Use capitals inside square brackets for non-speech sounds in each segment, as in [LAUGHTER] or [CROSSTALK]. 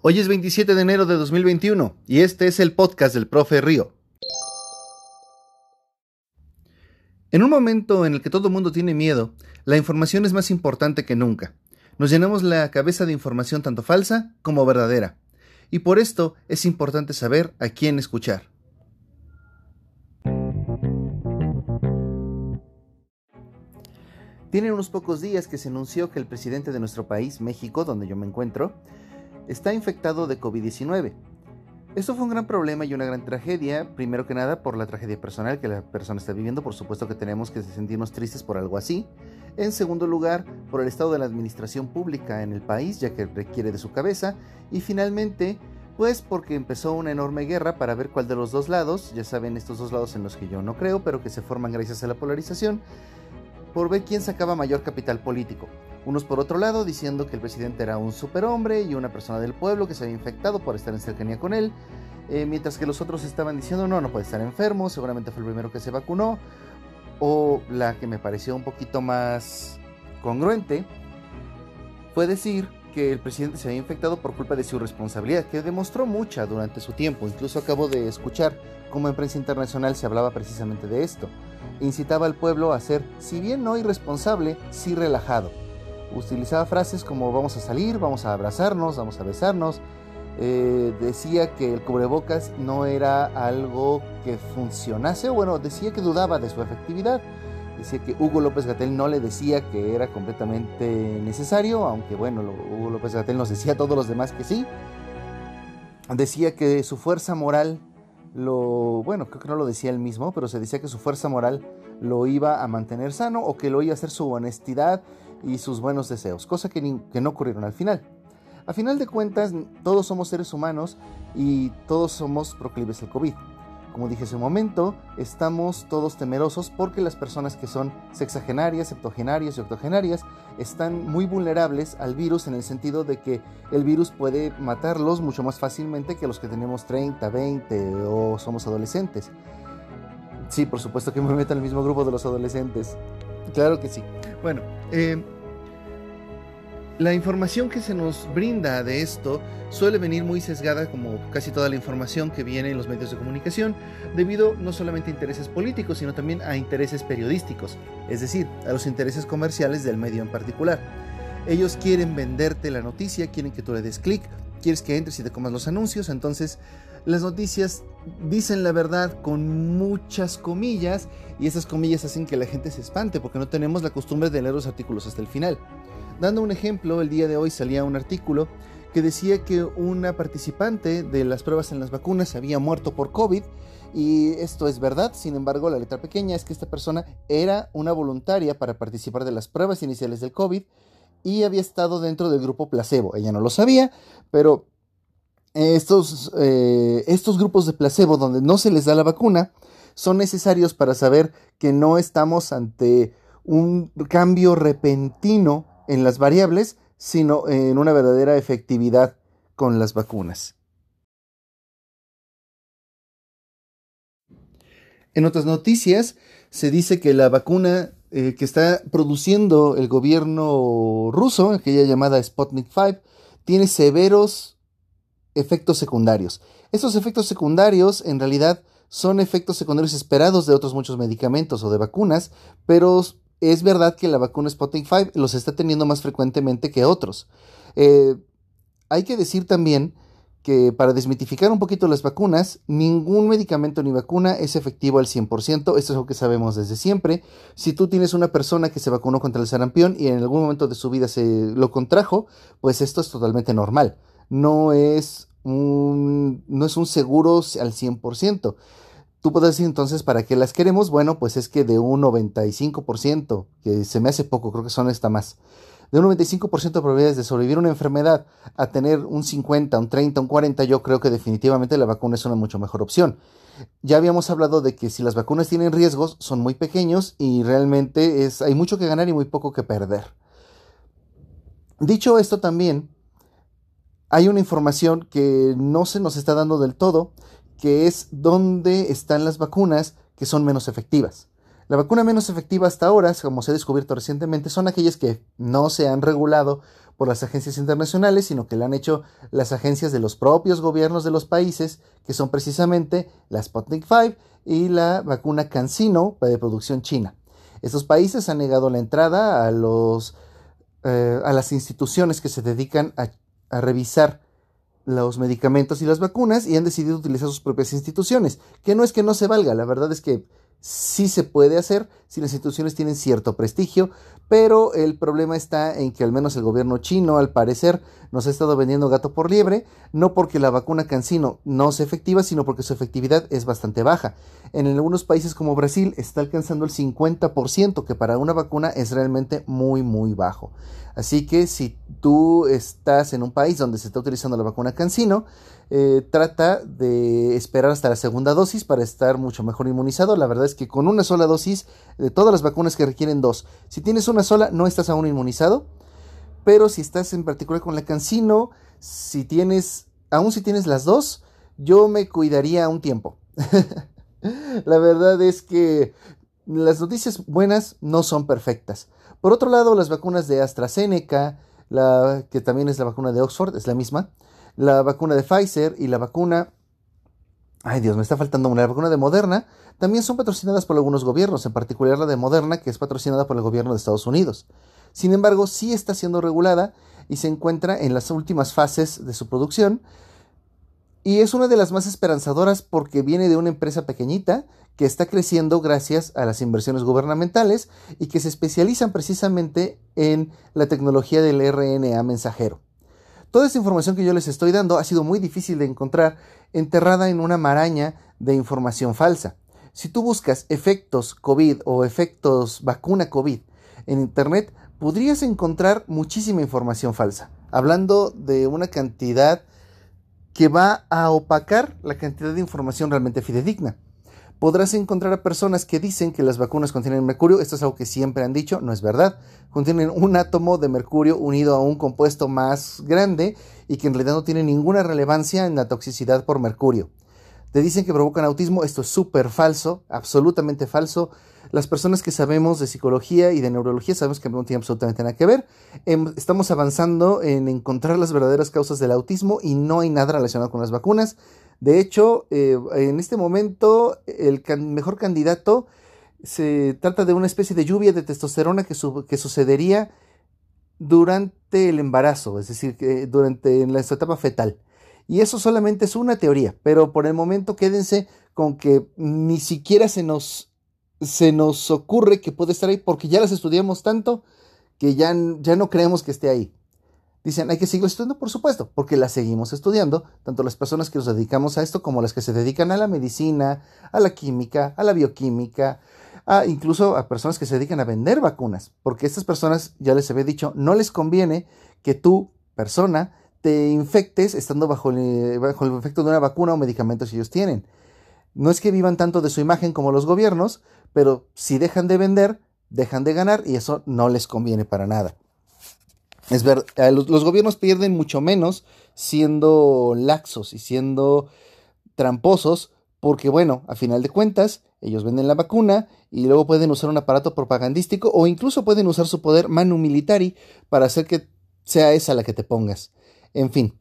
Hoy es 27 de enero de 2021 y este es el podcast del profe Río. En un momento en el que todo el mundo tiene miedo, la información es más importante que nunca. Nos llenamos la cabeza de información tanto falsa como verdadera, y por esto es importante saber a quién escuchar. Tiene unos pocos días que se anunció que el presidente de nuestro país, México, donde yo me encuentro, está infectado de COVID-19. Esto fue un gran problema y una gran tragedia, primero que nada por la tragedia personal que la persona está viviendo, por supuesto que tenemos que sentirnos tristes por algo así. En segundo lugar, por el estado de la administración pública en el país, ya que requiere de su cabeza. Y finalmente, pues porque empezó una enorme guerra para ver cuál de los dos lados, ya saben estos dos lados en los que yo no creo, pero que se forman gracias a la polarización, por ver quién sacaba mayor capital político. Unos por otro lado diciendo que el presidente era un superhombre y una persona del pueblo que se había infectado por estar en cercanía con él, eh, mientras que los otros estaban diciendo no, no puede estar enfermo, seguramente fue el primero que se vacunó, o la que me pareció un poquito más congruente fue decir que el presidente se había infectado por culpa de su responsabilidad, que demostró mucha durante su tiempo. Incluso acabo de escuchar cómo en prensa internacional se hablaba precisamente de esto. Incitaba al pueblo a ser, si bien no irresponsable, sí relajado utilizaba frases como vamos a salir, vamos a abrazarnos, vamos a besarnos. Eh, decía que el cubrebocas no era algo que funcionase, bueno, decía que dudaba de su efectividad. Decía que Hugo López Gatel no le decía que era completamente necesario, aunque bueno, Hugo López Gatel nos decía a todos los demás que sí. Decía que su fuerza moral lo, bueno, creo que no lo decía él mismo, pero se decía que su fuerza moral lo iba a mantener sano o que lo iba a hacer su honestidad y sus buenos deseos, cosa que, que no ocurrieron al final. A final de cuentas, todos somos seres humanos y todos somos proclives al COVID. Como dije hace un momento, estamos todos temerosos porque las personas que son sexagenarias, septogenarias y octogenarias están muy vulnerables al virus en el sentido de que el virus puede matarlos mucho más fácilmente que los que tenemos 30, 20 o somos adolescentes. Sí, por supuesto que me meto el mismo grupo de los adolescentes. Claro que sí. Bueno, eh, la información que se nos brinda de esto suele venir muy sesgada, como casi toda la información que viene en los medios de comunicación, debido no solamente a intereses políticos, sino también a intereses periodísticos, es decir, a los intereses comerciales del medio en particular. Ellos quieren venderte la noticia, quieren que tú le des clic, quieres que entres y te comas los anuncios, entonces las noticias dicen la verdad con muchas comillas y esas comillas hacen que la gente se espante porque no tenemos la costumbre de leer los artículos hasta el final. Dando un ejemplo, el día de hoy salía un artículo que decía que una participante de las pruebas en las vacunas había muerto por COVID y esto es verdad, sin embargo la letra pequeña es que esta persona era una voluntaria para participar de las pruebas iniciales del COVID y había estado dentro del grupo placebo. Ella no lo sabía, pero estos, eh, estos grupos de placebo donde no se les da la vacuna son necesarios para saber que no estamos ante un cambio repentino en las variables, sino en una verdadera efectividad con las vacunas. En otras noticias, se dice que la vacuna eh, que está produciendo el gobierno ruso, aquella llamada Sputnik 5, tiene severos efectos secundarios. Estos efectos secundarios en realidad son efectos secundarios esperados de otros muchos medicamentos o de vacunas, pero es verdad que la vacuna Sputnik 5 los está teniendo más frecuentemente que otros. Eh, hay que decir también que para desmitificar un poquito las vacunas, ningún medicamento ni vacuna es efectivo al 100%, esto es lo que sabemos desde siempre. Si tú tienes una persona que se vacunó contra el sarampión y en algún momento de su vida se lo contrajo, pues esto es totalmente normal. No es un, no es un seguro al 100%. Tú puedes decir entonces, ¿para qué las queremos? Bueno, pues es que de un 95%, que se me hace poco, creo que son esta más, de un 95% de probabilidades de sobrevivir una enfermedad a tener un 50, un 30, un 40, yo creo que definitivamente la vacuna es una mucho mejor opción. Ya habíamos hablado de que si las vacunas tienen riesgos, son muy pequeños y realmente es, hay mucho que ganar y muy poco que perder. Dicho esto también, hay una información que no se nos está dando del todo, que es dónde están las vacunas que son menos efectivas. La vacuna menos efectiva hasta ahora, como se ha descubierto recientemente, son aquellas que no se han regulado por las agencias internacionales, sino que la han hecho las agencias de los propios gobiernos de los países, que son precisamente la Sputnik 5 y la vacuna CanSino de producción china. Estos países han negado la entrada a, los, eh, a las instituciones que se dedican a, a revisar los medicamentos y las vacunas y han decidido utilizar sus propias instituciones, que no es que no se valga, la verdad es que sí se puede hacer si las instituciones tienen cierto prestigio, pero el problema está en que al menos el gobierno chino, al parecer, nos ha estado vendiendo gato por liebre, no porque la vacuna Cancino no sea efectiva, sino porque su efectividad es bastante baja. En algunos países como Brasil está alcanzando el 50%, que para una vacuna es realmente muy, muy bajo. Así que si tú estás en un país donde se está utilizando la vacuna Cancino, eh, trata de esperar hasta la segunda dosis para estar mucho mejor inmunizado. La verdad es que con una sola dosis de todas las vacunas que requieren dos, si tienes una sola no estás aún inmunizado, pero si estás en particular con la Cancino, si tienes, aún si tienes las dos, yo me cuidaría un tiempo. [LAUGHS] la verdad es que las noticias buenas no son perfectas. Por otro lado, las vacunas de AstraZeneca, la, que también es la vacuna de Oxford, es la misma, la vacuna de Pfizer y la vacuna... Ay Dios, me está faltando una. La vacuna de Moderna también son patrocinadas por algunos gobiernos, en particular la de Moderna, que es patrocinada por el gobierno de Estados Unidos. Sin embargo, sí está siendo regulada y se encuentra en las últimas fases de su producción. Y es una de las más esperanzadoras porque viene de una empresa pequeñita que está creciendo gracias a las inversiones gubernamentales y que se especializan precisamente en la tecnología del RNA mensajero. Toda esta información que yo les estoy dando ha sido muy difícil de encontrar enterrada en una maraña de información falsa. Si tú buscas efectos COVID o efectos vacuna COVID en Internet, podrías encontrar muchísima información falsa, hablando de una cantidad que va a opacar la cantidad de información realmente fidedigna podrás encontrar a personas que dicen que las vacunas contienen mercurio. Esto es algo que siempre han dicho, no es verdad. Contienen un átomo de mercurio unido a un compuesto más grande y que en realidad no tiene ninguna relevancia en la toxicidad por mercurio. Te dicen que provocan autismo, esto es súper falso, absolutamente falso. Las personas que sabemos de psicología y de neurología sabemos que no tiene absolutamente nada que ver. Em, estamos avanzando en encontrar las verdaderas causas del autismo y no hay nada relacionado con las vacunas. De hecho, eh, en este momento el mejor candidato se trata de una especie de lluvia de testosterona que, que sucedería durante el embarazo, es decir, que durante la etapa fetal. Y eso solamente es una teoría, pero por el momento quédense con que ni siquiera se nos, se nos ocurre que puede estar ahí porque ya las estudiamos tanto que ya, ya no creemos que esté ahí. Dicen, hay que seguir estudiando, por supuesto, porque la seguimos estudiando, tanto las personas que nos dedicamos a esto como las que se dedican a la medicina, a la química, a la bioquímica, a incluso a personas que se dedican a vender vacunas, porque estas personas, ya les había dicho, no les conviene que tú, persona, te infectes estando bajo el, bajo el efecto de una vacuna o medicamentos que ellos tienen. No es que vivan tanto de su imagen como los gobiernos, pero si dejan de vender, dejan de ganar y eso no les conviene para nada. Es ver, eh, los, los, gobiernos pierden mucho menos siendo laxos y siendo tramposos, porque bueno, a final de cuentas, ellos venden la vacuna y luego pueden usar un aparato propagandístico o incluso pueden usar su poder manu militari para hacer que sea esa la que te pongas. En fin,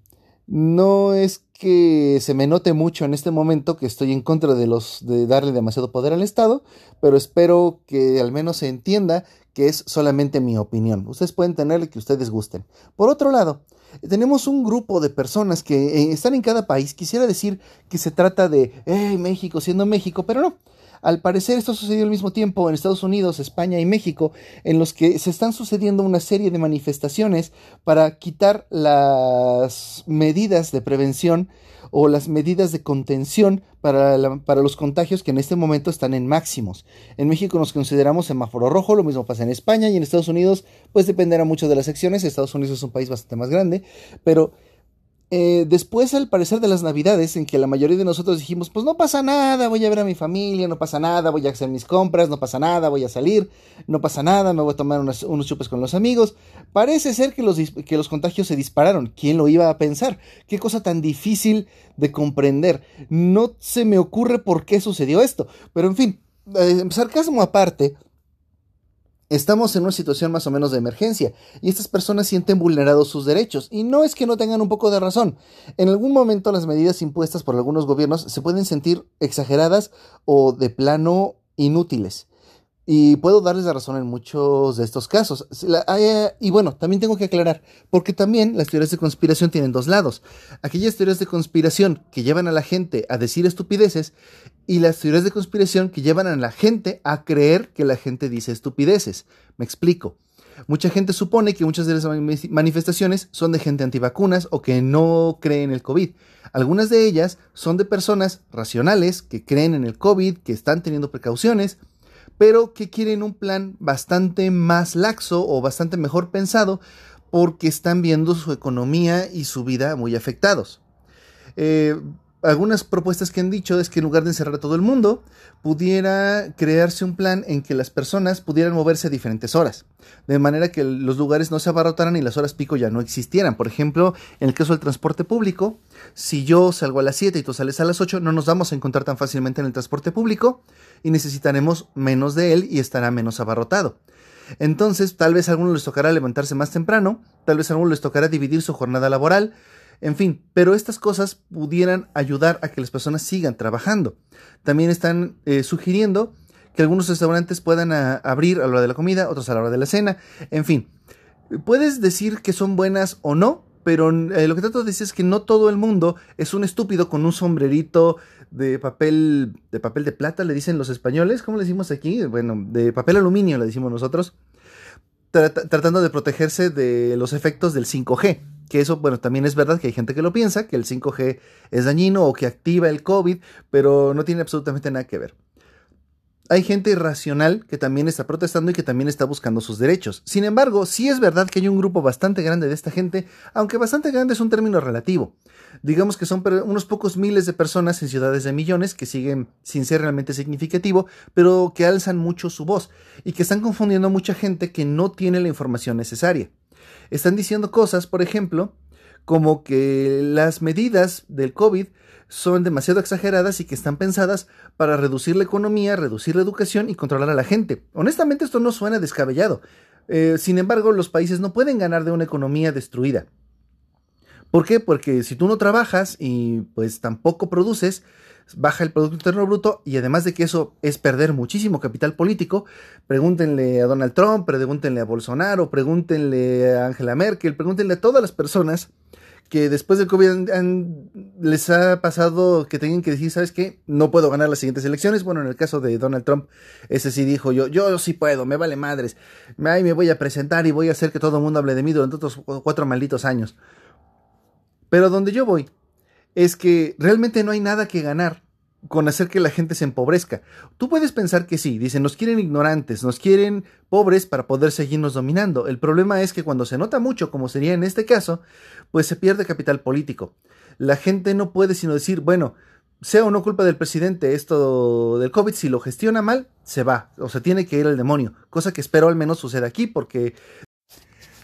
no es que se me note mucho en este momento que estoy en contra de los de darle demasiado poder al Estado, pero espero que al menos se entienda que es solamente mi opinión. Ustedes pueden tener el que ustedes gusten. Por otro lado, tenemos un grupo de personas que eh, están en cada país. Quisiera decir que se trata de México siendo México, pero no. Al parecer esto sucedió al mismo tiempo en Estados Unidos, España y México, en los que se están sucediendo una serie de manifestaciones para quitar las medidas de prevención o las medidas de contención para, para, los contagios que en este momento están en máximos. En México nos consideramos semáforo rojo, lo mismo pasa en España y en Estados Unidos, pues dependerá mucho de las secciones. Estados Unidos es un país bastante más grande, pero eh, después, al parecer de las navidades, en que la mayoría de nosotros dijimos, pues no pasa nada, voy a ver a mi familia, no pasa nada, voy a hacer mis compras, no pasa nada, voy a salir, no pasa nada, me voy a tomar unos, chupes con los amigos. Parece ser que los, que los contagios se dispararon. ¿Quién lo iba a pensar? Qué cosa tan difícil de comprender. No se me ocurre por qué sucedió esto. Pero en fin, eh, sarcasmo aparte, Estamos en una situación más o menos de emergencia y estas personas sienten vulnerados sus derechos y no es que no tengan un poco de razón. En algún momento las medidas impuestas por algunos gobiernos se pueden sentir exageradas o de plano inútiles. Y puedo darles la razón en muchos de estos casos. Eh, y bueno, también tengo que aclarar, porque también las teorías de conspiración tienen dos lados. Aquellas teorías de conspiración que llevan a la gente a decir estupideces y las teorías de conspiración que llevan a la gente a creer que la gente dice estupideces. Me explico. Mucha gente supone que muchas de las manifestaciones son de gente antivacunas o que no cree en el COVID. Algunas de ellas son de personas racionales que creen en el COVID, que están teniendo precauciones, pero que quieren un plan bastante más laxo o bastante mejor pensado porque están viendo su economía y su vida muy afectados. Eh, algunas propuestas que han dicho es que en lugar de encerrar a todo el mundo, pudiera crearse un plan en que las personas pudieran moverse a diferentes horas, de manera que los lugares no se abarrotaran y las horas pico ya no existieran. Por ejemplo, en el caso del transporte público, si yo salgo a las 7 y tú sales a las 8, no nos vamos a encontrar tan fácilmente en el transporte público y necesitaremos menos de él y estará menos abarrotado. Entonces, tal vez a algunos les tocará levantarse más temprano, tal vez a algunos les tocará dividir su jornada laboral, en fin, pero estas cosas pudieran ayudar a que las personas sigan trabajando. También están eh, sugiriendo que algunos restaurantes puedan ah, abrir a la hora de la comida, otros a la hora de la cena, en fin. Puedes decir que son buenas o no, pero eh, lo que trato de decir es que no todo el mundo es un estúpido con un sombrerito de papel de papel de plata, le dicen los españoles, ¿cómo le decimos aquí? Bueno, de papel aluminio le decimos nosotros, tratando de protegerse de los efectos del 5G. Que eso, bueno, también es verdad que hay gente que lo piensa, que el 5G es dañino o que activa el COVID, pero no tiene absolutamente nada que ver. Hay gente irracional que también está protestando y que también está buscando sus derechos. Sin embargo, sí es verdad que hay un grupo bastante grande de esta gente, aunque bastante grande es un término relativo. Digamos que son unos pocos miles de personas en ciudades de millones que siguen sin ser realmente significativo, pero que alzan mucho su voz y que están confundiendo a mucha gente que no tiene la información necesaria. Están diciendo cosas, por ejemplo, como que las medidas del COVID son demasiado exageradas y que están pensadas para reducir la economía, reducir la educación y controlar a la gente. Honestamente esto no suena descabellado. Eh, sin embargo, los países no pueden ganar de una economía destruida. ¿Por qué? Porque si tú no trabajas y pues tampoco produces, baja el Producto Interno Bruto y además de que eso es perder muchísimo capital político, pregúntenle a Donald Trump, pregúntenle a Bolsonaro, pregúntenle a Angela Merkel, pregúntenle a todas las personas que después del COVID les ha pasado que tengan que decir, ¿sabes qué? No puedo ganar las siguientes elecciones. Bueno, en el caso de Donald Trump, ese sí dijo yo, yo sí puedo, me vale madres. Ahí me voy a presentar y voy a hacer que todo el mundo hable de mí durante otros cuatro malditos años. Pero donde yo voy es que realmente no hay nada que ganar con hacer que la gente se empobrezca. Tú puedes pensar que sí, dicen, nos quieren ignorantes, nos quieren pobres para poder seguirnos dominando. El problema es que cuando se nota mucho, como sería en este caso, pues se pierde capital político. La gente no puede sino decir, bueno, sea o no culpa del presidente esto del COVID, si lo gestiona mal, se va, o se tiene que ir al demonio, cosa que espero al menos suceda aquí, porque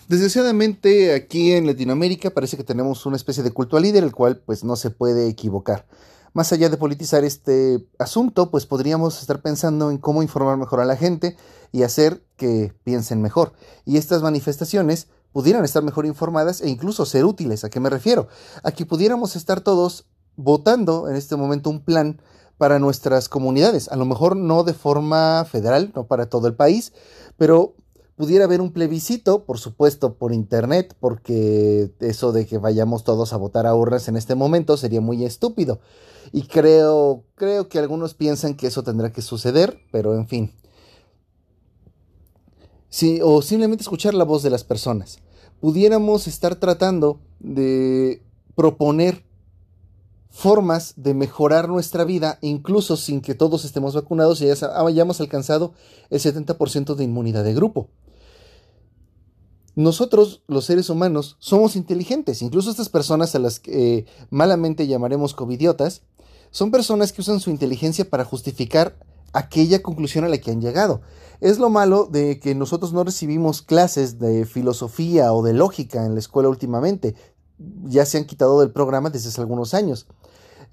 Desgraciadamente aquí en Latinoamérica parece que tenemos una especie de culto al líder, el cual pues no se puede equivocar. Más allá de politizar este asunto, pues podríamos estar pensando en cómo informar mejor a la gente y hacer que piensen mejor. Y estas manifestaciones pudieran estar mejor informadas e incluso ser útiles. ¿A qué me refiero? A que pudiéramos estar todos votando en este momento un plan para nuestras comunidades. A lo mejor no de forma federal, no para todo el país, pero pudiera haber un plebiscito, por supuesto, por internet, porque eso de que vayamos todos a votar a urnas en este momento sería muy estúpido. Y creo, creo que algunos piensan que eso tendrá que suceder, pero en fin. Sí, o simplemente escuchar la voz de las personas. Pudiéramos estar tratando de proponer formas de mejorar nuestra vida, incluso sin que todos estemos vacunados y ya hayamos alcanzado el 70% de inmunidad de grupo. Nosotros, los seres humanos, somos inteligentes, incluso estas personas a las que eh, malamente llamaremos covidiotas, son personas que usan su inteligencia para justificar aquella conclusión a la que han llegado. Es lo malo de que nosotros no recibimos clases de filosofía o de lógica en la escuela últimamente. Ya se han quitado del programa desde hace algunos años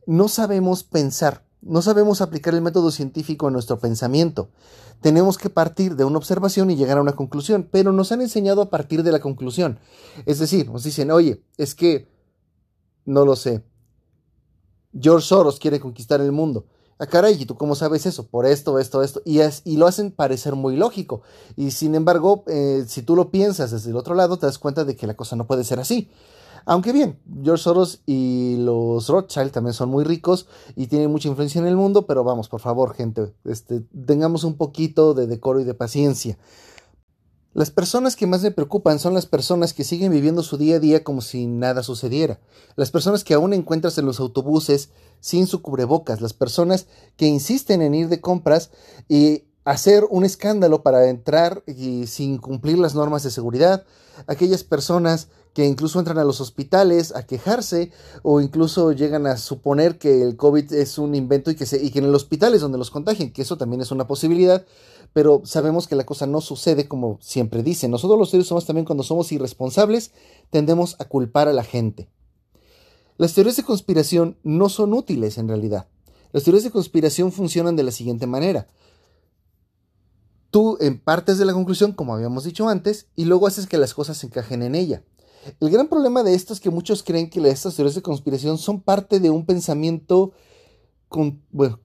no sabemos pensar No sabemos aplicar el método científico a nuestro pensamiento. Tenemos que partir de una observación y llegar a una conclusión, pero nos han enseñado a partir de la conclusión. Es decir, nos dicen, oye, es que, no lo sé, George Soros quiere conquistar el mundo. Ah, caray, ¿y tú cómo sabes eso? Por esto, esto, esto. Y, es, y lo hacen parecer muy lógico. Y sin embargo, eh, si tú lo piensas desde el otro lado, te das cuenta de que la cosa no puede ser así. Aunque bien, George Soros y los Rothschild también son muy ricos y tienen mucha influencia en el mundo, pero vamos, por favor, gente, este, tengamos un poquito de decoro y de paciencia. Las personas que más me preocupan son las personas que siguen viviendo su día a día como si nada sucediera. Las personas que aún encuentras en los autobuses sin su cubrebocas. Las personas que insisten en ir de compras y hacer un escándalo para entrar y sin cumplir las normas de seguridad. Aquellas personas que incluso entran a los hospitales a quejarse o incluso llegan a suponer que el COVID es un invento y que, se, y que en el hospital es donde los contagien, que eso también es una posibilidad, pero sabemos que la cosa no sucede como siempre dicen. Nosotros los seres humanos también cuando somos irresponsables tendemos a culpar a la gente. Las teorías de conspiración no son útiles en realidad. Las teorías de conspiración funcionan de la siguiente manera. Tú partes de la conclusión, como habíamos dicho antes, y luego haces que las cosas se encajen en ella. El gran problema de esto es que muchos creen que estas teorías de conspiración son parte de un pensamiento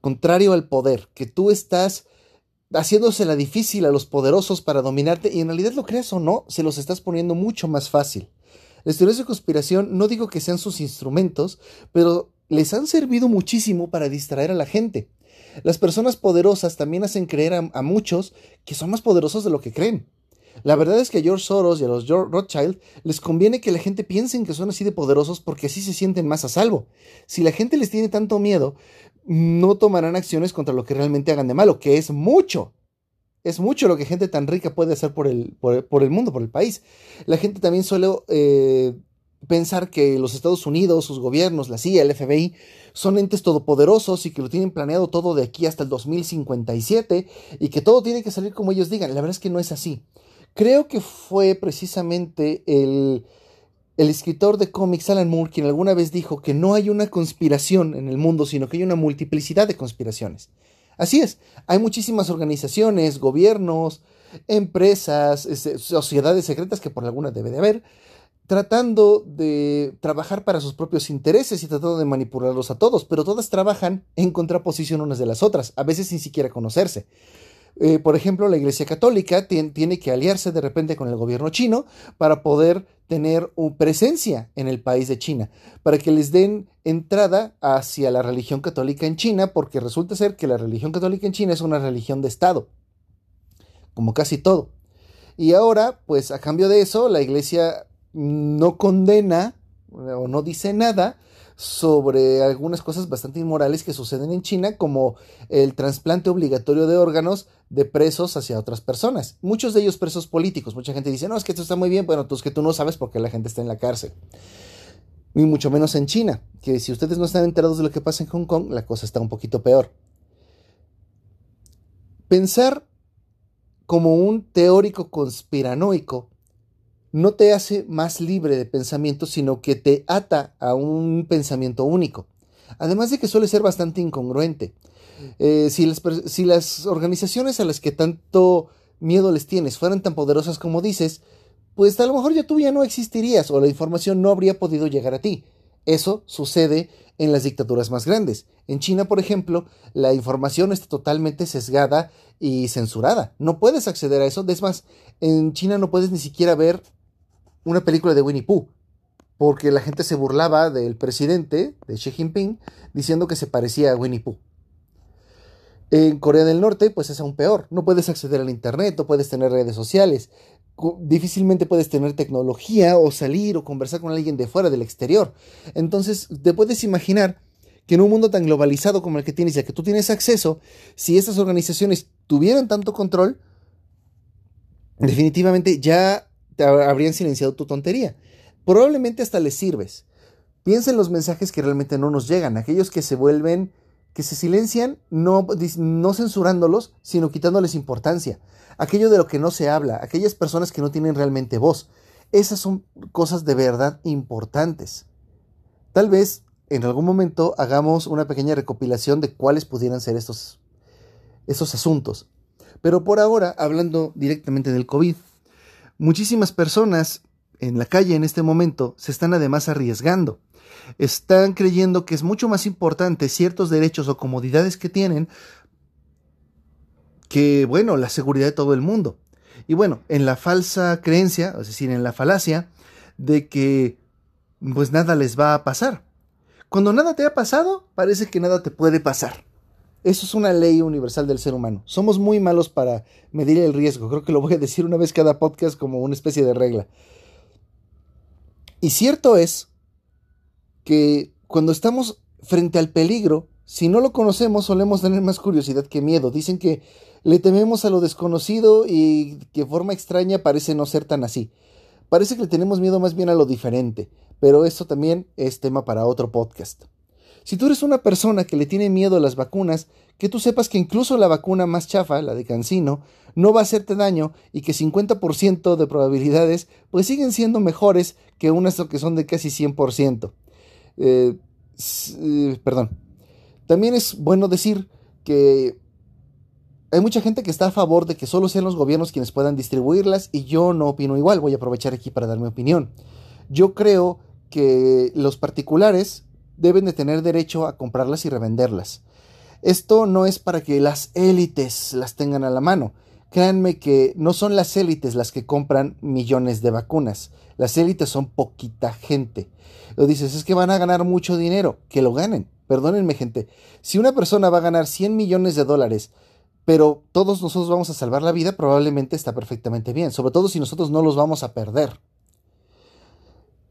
contrario al poder, que tú estás haciéndosela difícil a los poderosos para dominarte y en realidad lo creas o no, se los estás poniendo mucho más fácil. Las teorías de conspiración no digo que sean sus instrumentos, pero les han servido muchísimo para distraer a la gente. Las personas poderosas también hacen creer a muchos que son más poderosos de lo que creen. La verdad es que a George Soros y a los Rothschild les conviene que la gente piense que son así de poderosos porque así se sienten más a salvo. Si la gente les tiene tanto miedo, no tomarán acciones contra lo que realmente hagan de malo, que es mucho. Es mucho lo que gente tan rica puede hacer por el, por, el mundo, por el país. La gente también suele eh, pensar que los Estados Unidos, sus gobiernos, la CIA, el FBI, son entes todopoderosos y que lo tienen planeado todo de aquí hasta el 2057 y que todo tiene que salir como ellos digan. La verdad es que no es así. Creo que fue precisamente el, el escritor de cómics Alan Moore quien alguna vez dijo que no hay una conspiración en el mundo, sino que hay una multiplicidad de conspiraciones. Así es, hay muchísimas organizaciones, gobiernos, empresas, sociedades secretas que por alguna debe de haber, tratando de trabajar para sus propios intereses y tratando de manipularlos a todos, pero todas trabajan en contraposición unas de las otras, a veces sin siquiera conocerse. Eh, por ejemplo, la Iglesia Católica tiene que aliarse de repente con el gobierno chino para poder tener presencia en el país de China, para que les den entrada hacia la religión católica en China, porque resulta ser que la religión católica en China es una religión de Estado, como casi todo. Y ahora, pues a cambio de eso, la Iglesia no condena o no dice nada sobre algunas cosas bastante inmorales que suceden en China, como el trasplante obligatorio de órganos de presos hacia otras personas. Muchos de ellos presos políticos. Mucha gente dice, no, es que esto está muy bien. Bueno, tú es que tú no sabes por qué la gente está en la cárcel. Y mucho menos en China, que si ustedes no están enterados de lo que pasa en Hong Kong, la cosa está un poquito peor. Pensar como un teórico conspiranoico no te hace más libre de pensamiento, sino que te ata a un pensamiento único. Además de que suele ser bastante incongruente. Eh, si, las, si las organizaciones a las que tanto miedo les tienes fueran tan poderosas como dices, pues a lo mejor ya tú ya no existirías o la información no habría podido llegar a ti. Eso sucede en las dictaduras más grandes. En China, por ejemplo, la información está totalmente sesgada y censurada. No puedes acceder a eso. Es más, en China no puedes ni siquiera ver una película de Winnie Pooh, porque la gente se burlaba del presidente, de Xi Jinping, diciendo que se parecía a Winnie Pooh. En Corea del Norte, pues es aún peor. No puedes acceder al Internet, no puedes tener redes sociales, difícilmente puedes tener tecnología o salir o conversar con alguien de fuera del exterior. Entonces, te puedes imaginar que en un mundo tan globalizado como el que tienes y que tú tienes acceso, si estas organizaciones tuvieran tanto control, definitivamente ya te habrían silenciado tu tontería. Probablemente hasta les sirves. Piensa en los mensajes que realmente no nos llegan, aquellos que se vuelven, que se silencian, no, no censurándolos, sino quitándoles importancia. Aquello de lo que no se habla, aquellas personas que no tienen realmente voz. Esas son cosas de verdad importantes. Tal vez en algún momento hagamos una pequeña recopilación de cuáles pudieran ser estos, estos asuntos. Pero por ahora, hablando directamente del COVID, muchísimas personas en la calle en este momento se están además arriesgando. Están creyendo que es mucho más importante ciertos derechos o comodidades que tienen que, bueno, la seguridad de todo el mundo. Y bueno, en la falsa creencia, es decir, en la falacia de que pues nada les va a pasar. Cuando nada te ha pasado, parece que nada te puede pasar. Eso es una ley universal del ser humano. Somos muy malos para medir el riesgo. Creo que lo voy a decir una vez cada podcast como una especie de regla. Y cierto es que cuando estamos frente al peligro, si no lo conocemos, solemos tener más curiosidad que miedo. Dicen que le tememos a lo desconocido y que de forma extraña parece no ser tan así. Parece que le tenemos miedo más bien a lo diferente, pero esto también es tema para otro podcast. Si tú eres una persona que le tiene miedo a las vacunas, que tú sepas que incluso la vacuna más chafa, la de Cancino, no va a hacerte daño y que 50% de probabilidades pues siguen siendo mejores que unas que son de casi 100%. Eh, eh, perdón. También es bueno decir que hay mucha gente que está a favor de que solo sean los gobiernos quienes puedan distribuirlas y yo no opino igual. Voy a aprovechar aquí para dar mi opinión. Yo creo que los particulares deben de tener derecho a comprarlas y revenderlas. Esto no es para que las élites las tengan a la mano. Créanme que no son las élites las que compran millones de vacunas. Las élites son poquita gente. Lo dices, es que van a ganar mucho dinero. Que lo ganen. Perdónenme, gente. Si una persona va a ganar 100 millones de dólares pero todos nosotros vamos a salvar la vida, probablemente está perfectamente bien, sobre todo si nosotros no los vamos a perder.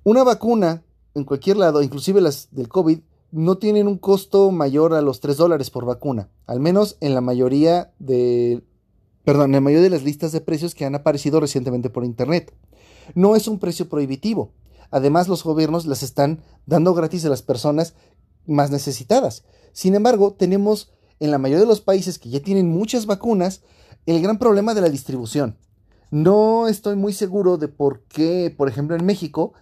Una vacuna en cualquier lado, inclusive las del COVID, no tienen un costo mayor a los 3 dólares por vacuna, al menos en la mayoría de, perdón, en la mayoría de las listas de precios que han aparecido recientemente por internet. No es un precio prohibitivo. Además, los gobiernos las están dando gratis a las personas más necesitadas. Sin embargo, tenemos en la mayoría de los países que ya tienen muchas vacunas, el gran problema de la distribución. No estoy muy seguro de por qué, por ejemplo, en México,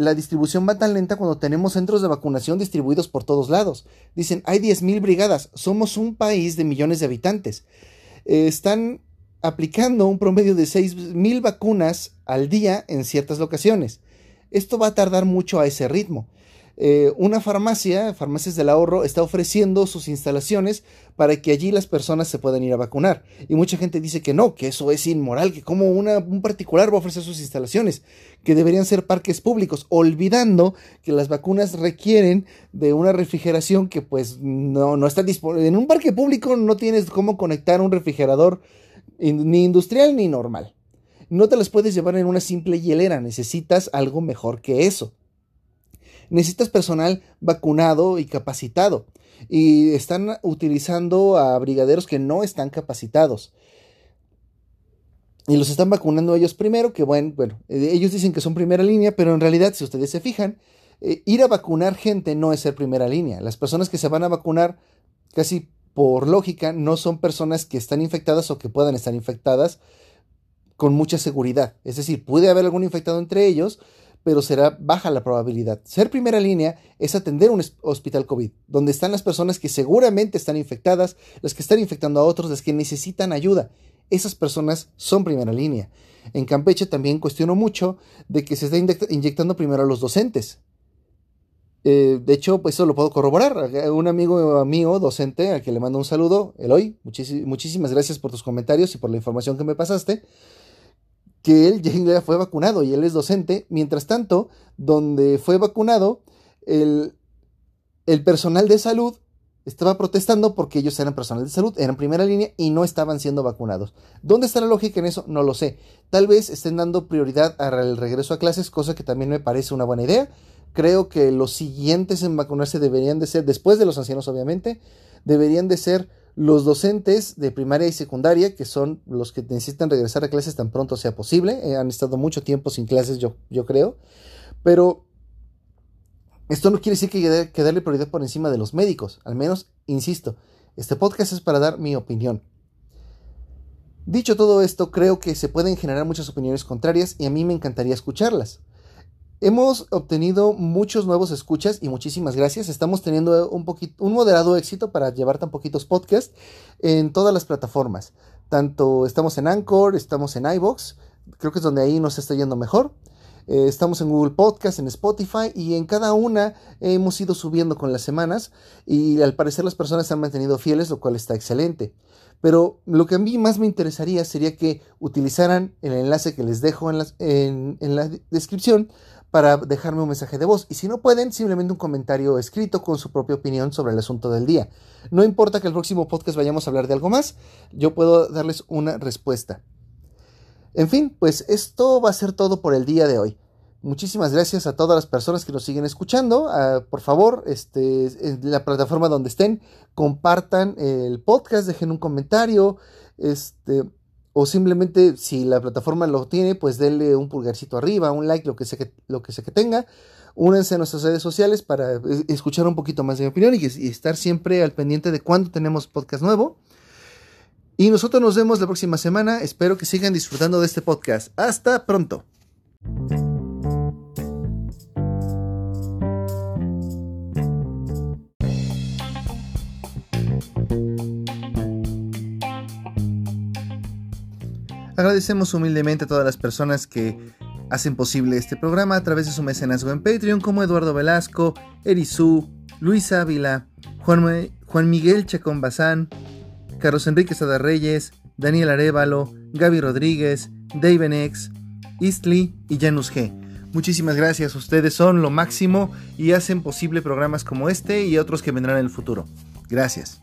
la distribución va tan lenta cuando tenemos centros de vacunación distribuidos por todos lados. Dicen, hay 10.000 brigadas, somos un país de millones de habitantes. Eh, están aplicando un promedio de 6.000 vacunas al día en ciertas locaciones. Esto va a tardar mucho a ese ritmo. Eh, una farmacia, Farmacias del Ahorro, está ofreciendo sus instalaciones para que allí las personas se puedan ir a vacunar. Y mucha gente dice que no, que eso es inmoral, que como un particular va a ofrecer sus instalaciones, que deberían ser parques públicos, olvidando que las vacunas requieren de una refrigeración que pues no, no está disponible. En un parque público no tienes cómo conectar un refrigerador ni industrial ni normal. No te las puedes llevar en una simple hielera, necesitas algo mejor que eso necesitas personal vacunado y capacitado. Y están utilizando a brigaderos que no están capacitados. Y los están vacunando ellos primero, que bueno, bueno, eh, ellos dicen que son primera línea, pero en realidad, si ustedes se fijan, eh, ir a vacunar gente no es ser primera línea. Las personas que se van a vacunar, casi por lógica, no son personas que están infectadas o que puedan estar infectadas con mucha seguridad. Es decir, puede haber algún infectado entre ellos, pero será baja la probabilidad. Ser primera línea es atender un hospital COVID, donde están las personas que seguramente están infectadas, las que están infectando a otros, las que necesitan ayuda. Esas personas son primera línea. En Campeche también cuestiono mucho de que se está inyectando primero a los docentes. Eh, de hecho, pues eso lo puedo corroborar. Un amigo mío, docente, a quien le mando un saludo, Eloy, muchísimas gracias por tus comentarios y por la información que me pasaste que él ya fue vacunado y él es docente. Mientras tanto, donde fue vacunado, el, el personal de salud estaba protestando porque ellos eran personal de salud, eran primera línea y no estaban siendo vacunados. ¿Dónde está la lógica en eso? No lo sé. Tal vez estén dando prioridad al regreso a clases, cosa que también me parece una buena idea. Creo que los siguientes en vacunarse deberían de ser, después de los ancianos obviamente, deberían de ser los docentes de primaria y secundaria, que son los que necesitan regresar a clases tan pronto sea posible, eh, han estado mucho tiempo sin clases, yo, yo creo, pero esto no quiere decir que que darle prioridad por encima de los médicos, al menos, insisto, este podcast es para dar mi opinión. Dicho todo esto, creo que se pueden generar muchas opiniones contrarias y a mí me encantaría escucharlas. Hemos obtenido muchos nuevos escuchas y muchísimas gracias. Estamos teniendo un, poquito, un moderado éxito para llevar tan poquitos podcasts en todas las plataformas. Tanto estamos en Anchor, estamos en iBox, creo que es donde ahí nos está yendo mejor. Eh, estamos en Google Podcast, en Spotify y en cada una hemos ido subiendo con las semanas y al parecer las personas se han mantenido fieles, lo cual está excelente. Pero lo que a mí más me interesaría sería que utilizaran el enlace que les dejo en la descripción para dejarme un mensaje de voz. Y si no pueden, simplemente un comentario escrito con su propia opinión sobre el asunto del día. No importa que el próximo podcast vayamos a hablar de algo más, yo puedo darles una respuesta. En fin, pues esto va a ser todo por el día de hoy. Muchísimas gracias a todas las personas que nos siguen escuchando. Ah, por favor, este, en la plataforma donde estén, compartan el podcast, dejen un comentario. Este, o simplemente si la plataforma lo tiene, pues denle un pulgarcito arriba, un like, lo que sea que, lo que, sea que tenga. Únanse a nuestras redes sociales para escuchar un poquito más de mi opinión y, y estar siempre al pendiente de cuándo tenemos podcast nuevo. Y nosotros nos vemos la próxima semana. Espero que sigan disfrutando de este podcast. Hasta pronto. Agradecemos humildemente a todas las personas que hacen posible este programa a través de su mecenazgo en Patreon, como Eduardo Velasco, Erizú, Luis Ávila, Juan, Miguel Chacón Bazán, Carlos Enrique Sada Reyes, Daniel Arevalo, Gaby Rodríguez, David X, Eastly y Janus G. Muchísimas gracias, ustedes son lo máximo y hacen posible programas como este y otros que vendrán en el futuro. Gracias.